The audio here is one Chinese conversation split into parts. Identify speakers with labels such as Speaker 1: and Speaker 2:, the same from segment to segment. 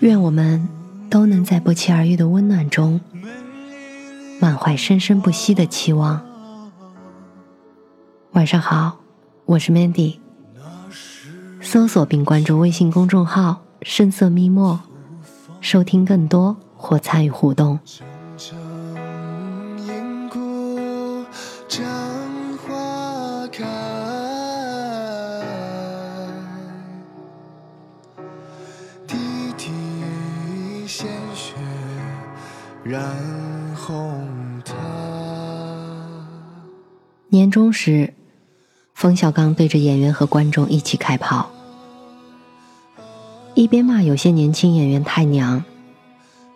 Speaker 1: 愿我们都能在不期而遇的温暖中，满怀生生不息的期望。晚上好，我是 Mandy。搜索并关注微信公众号“深色咪墨”，收听更多或参与互动。年终时，冯小刚对着演员和观众一起开炮。一边骂有些年轻演员太娘，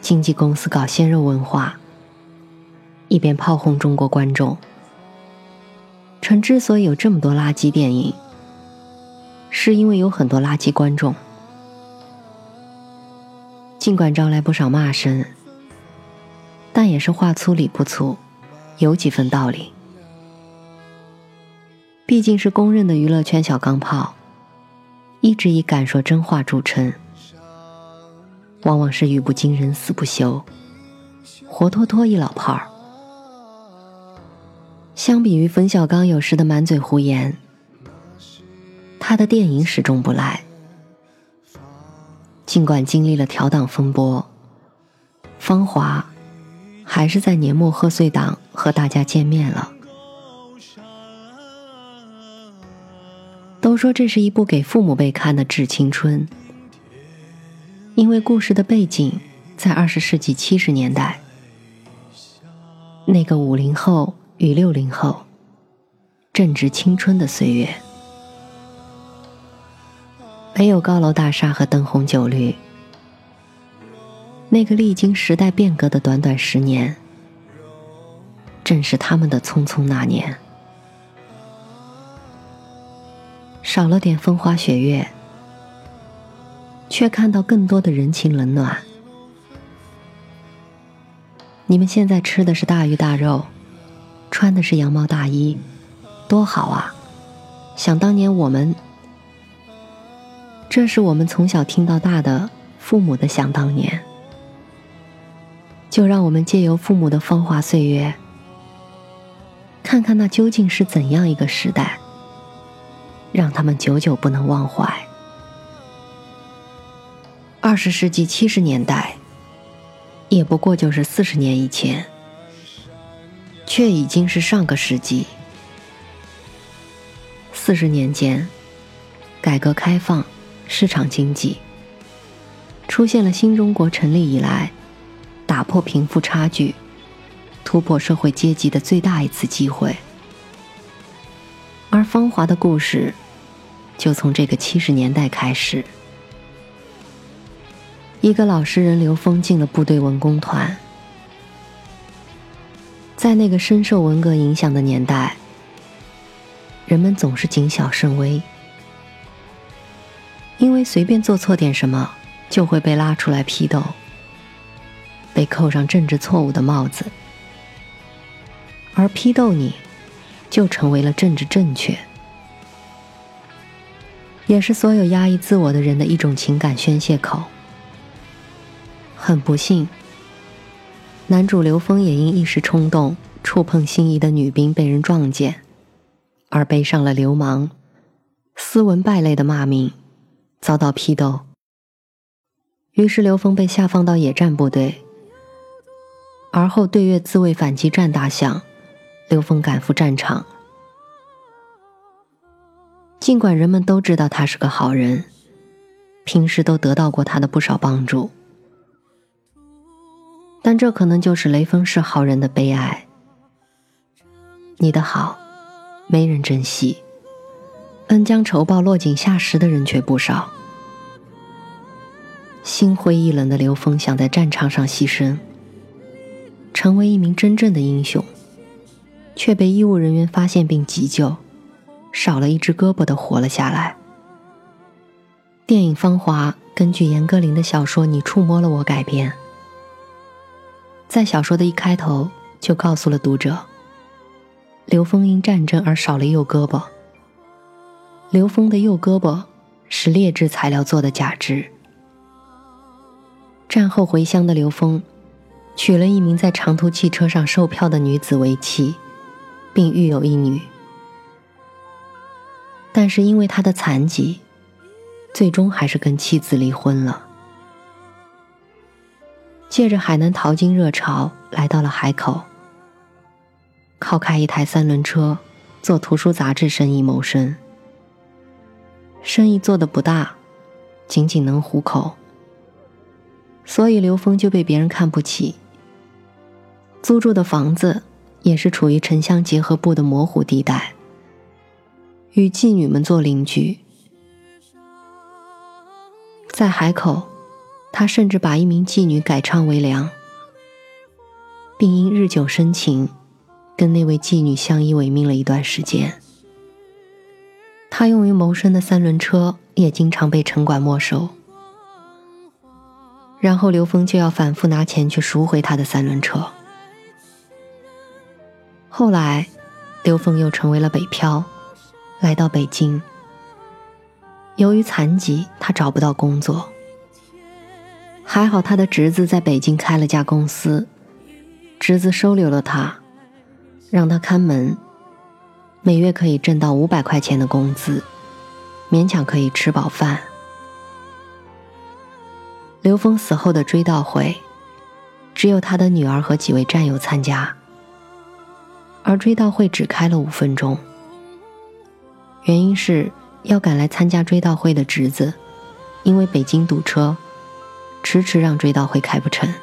Speaker 1: 经纪公司搞鲜肉文化，一边炮轰中国观众。称之所以有这么多垃圾电影，是因为有很多垃圾观众。尽管招来不少骂声，但也是话粗理不粗，有几分道理。毕竟是公认的娱乐圈小钢炮。一直以敢说真话著称，往往是语不惊人死不休，活脱脱一老炮儿。相比于冯小刚有时的满嘴胡言，他的电影始终不赖。尽管经历了调档风波，《芳华》还是在年末贺岁档和大家见面了。都说这是一部给父母辈看的致青春，因为故事的背景在二十世纪七十年代，那个五零后与六零后正值青春的岁月，没有高楼大厦和灯红酒绿，那个历经时代变革的短短十年，正是他们的匆匆那年。少了点风花雪月，却看到更多的人情冷暖。你们现在吃的是大鱼大肉，穿的是羊毛大衣，多好啊！想当年我们，这是我们从小听到大的父母的想当年。就让我们借由父母的风华岁月，看看那究竟是怎样一个时代。让他们久久不能忘怀。二十世纪七十年代，也不过就是四十年以前，却已经是上个世纪。四十年间，改革开放、市场经济，出现了新中国成立以来，打破贫富差距、突破社会阶级的最大一次机会。而芳华的故事。就从这个七十年代开始，一个老实人刘峰进了部队文工团。在那个深受文革影响的年代，人们总是谨小慎微，因为随便做错点什么，就会被拉出来批斗，被扣上政治错误的帽子，而批斗你，就成为了政治正确。也是所有压抑自我的人的一种情感宣泄口。很不幸，男主刘峰也因一时冲动触碰心仪的女兵被人撞见，而背上了流氓、斯文败类的骂名，遭到批斗。于是刘峰被下放到野战部队，而后对越自卫反击战打响，刘峰赶赴战场。尽管人们都知道他是个好人，平时都得到过他的不少帮助，但这可能就是雷锋是好人的悲哀。你的好，没人珍惜，恩将仇报、落井下石的人却不少。心灰意冷的刘峰想在战场上牺牲，成为一名真正的英雄，却被医务人员发现并急救，少了一只胳膊的活了下来。电影《芳华》根据严歌苓的小说《你触摸了我》改编，在小说的一开头就告诉了读者，刘峰因战争而少了右胳膊。刘峰的右胳膊是劣质材料做的假肢。战后回乡的刘峰，娶了一名在长途汽车上售票的女子为妻，并育有一女。但是因为他的残疾，最终还是跟妻子离婚了。借着海南淘金热潮，来到了海口，靠开一台三轮车，做图书杂志生意谋生。生意做的不大，仅仅能糊口。所以刘峰就被别人看不起。租住的房子也是处于城乡结合部的模糊地带，与妓女们做邻居。在海口，他甚至把一名妓女改唱为梁，并因日久生情，跟那位妓女相依为命了一段时间。他用于谋生的三轮车也经常被城管没收。然后刘峰就要反复拿钱去赎回他的三轮车。后来，刘峰又成为了北漂，来到北京。由于残疾，他找不到工作。还好他的侄子在北京开了家公司，侄子收留了他，让他看门，每月可以挣到五百块钱的工资，勉强可以吃饱饭。刘峰死后的追悼会，只有他的女儿和几位战友参加，而追悼会只开了五分钟。原因是要赶来参加追悼会的侄子，因为北京堵车，迟迟让追悼会开不成。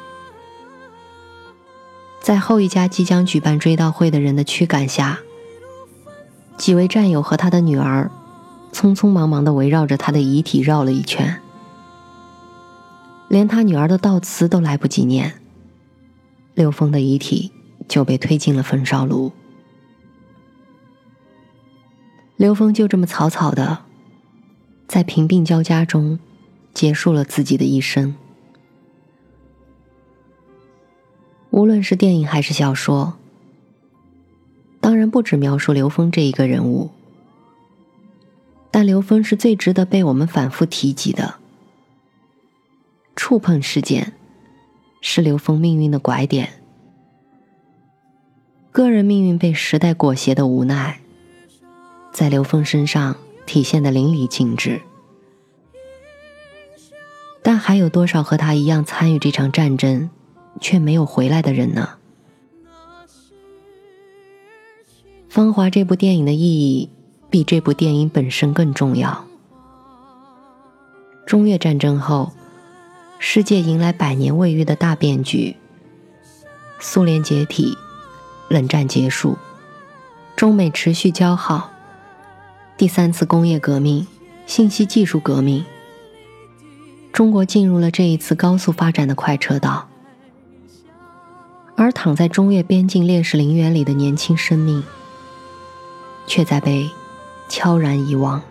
Speaker 1: 在后一家即将举办追悼会的人的驱赶下，几位战友和他的女儿，匆匆忙忙地围绕着他的遗体绕了一圈。连他女儿的悼词都来不及念，刘峰的遗体就被推进了焚烧炉。刘峰就这么草草的，在贫病交加中结束了自己的一生。无论是电影还是小说，当然不止描述刘峰这一个人物，但刘峰是最值得被我们反复提及的。触碰事件，是刘峰命运的拐点。个人命运被时代裹挟的无奈，在刘峰身上体现的淋漓尽致。但还有多少和他一样参与这场战争，却没有回来的人呢？《芳华》这部电影的意义，比这部电影本身更重要。中越战争后。世界迎来百年未遇的大变局。苏联解体，冷战结束，中美持续交好，第三次工业革命，信息技术革命，中国进入了这一次高速发展的快车道，而躺在中越边境烈士陵园里的年轻生命，却在被悄然遗忘。